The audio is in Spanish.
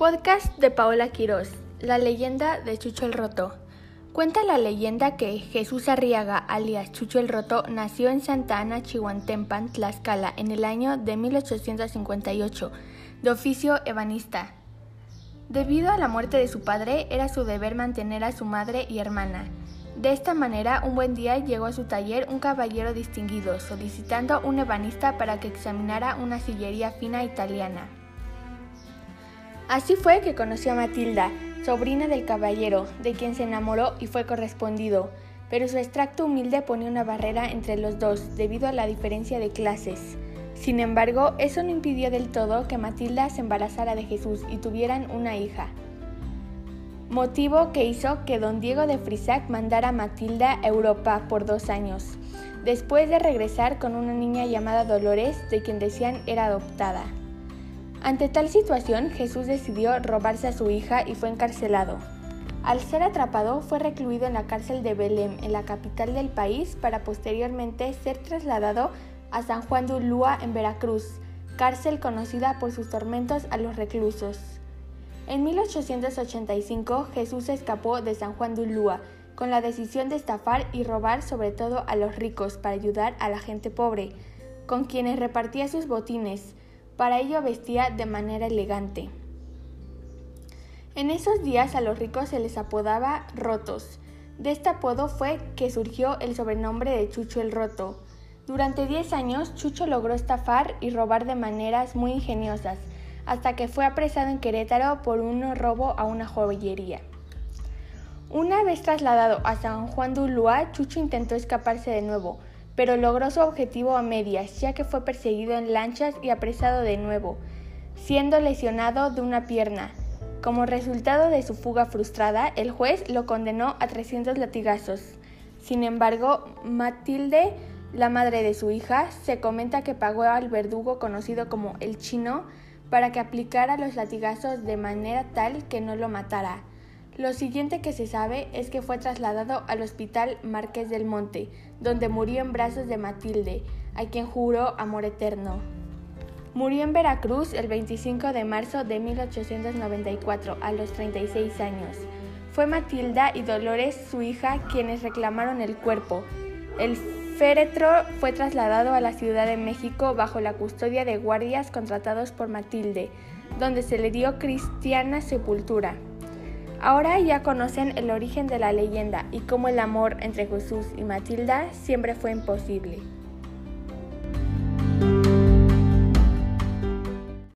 Podcast de Paola Quiroz. La leyenda de Chucho el Roto. Cuenta la leyenda que Jesús Arriaga, alias Chucho el Roto, nació en Santa Ana, Chihuantempan, Tlaxcala, en el año de 1858, de oficio ebanista. Debido a la muerte de su padre, era su deber mantener a su madre y hermana. De esta manera, un buen día llegó a su taller un caballero distinguido, solicitando un ebanista para que examinara una sillería fina italiana. Así fue que conoció a Matilda, sobrina del caballero, de quien se enamoró y fue correspondido, pero su extracto humilde ponía una barrera entre los dos debido a la diferencia de clases. Sin embargo, eso no impidió del todo que Matilda se embarazara de Jesús y tuvieran una hija. Motivo que hizo que don Diego de Frisac mandara a Matilda a Europa por dos años, después de regresar con una niña llamada Dolores, de quien decían era adoptada. Ante tal situación, Jesús decidió robarse a su hija y fue encarcelado. Al ser atrapado, fue recluido en la cárcel de Belém, en la capital del país, para posteriormente ser trasladado a San Juan de Ulúa, en Veracruz, cárcel conocida por sus tormentos a los reclusos. En 1885, Jesús escapó de San Juan de Ulúa con la decisión de estafar y robar sobre todo a los ricos para ayudar a la gente pobre, con quienes repartía sus botines, para ello vestía de manera elegante. En esos días a los ricos se les apodaba rotos. De este apodo fue que surgió el sobrenombre de Chucho el Roto. Durante 10 años, Chucho logró estafar y robar de maneras muy ingeniosas, hasta que fue apresado en Querétaro por un robo a una joyería. Una vez trasladado a San Juan de Ulúa, Chucho intentó escaparse de nuevo, pero logró su objetivo a medias, ya que fue perseguido en lanchas y apresado de nuevo, siendo lesionado de una pierna. Como resultado de su fuga frustrada, el juez lo condenó a 300 latigazos. Sin embargo, Matilde, la madre de su hija, se comenta que pagó al verdugo conocido como el chino para que aplicara los latigazos de manera tal que no lo matara. Lo siguiente que se sabe es que fue trasladado al Hospital Marqués del Monte, donde murió en brazos de Matilde, a quien juró amor eterno. Murió en Veracruz el 25 de marzo de 1894, a los 36 años. Fue Matilda y Dolores, su hija, quienes reclamaron el cuerpo. El féretro fue trasladado a la Ciudad de México bajo la custodia de guardias contratados por Matilde, donde se le dio cristiana sepultura. Ahora ya conocen el origen de la leyenda y cómo el amor entre Jesús y Matilda siempre fue imposible.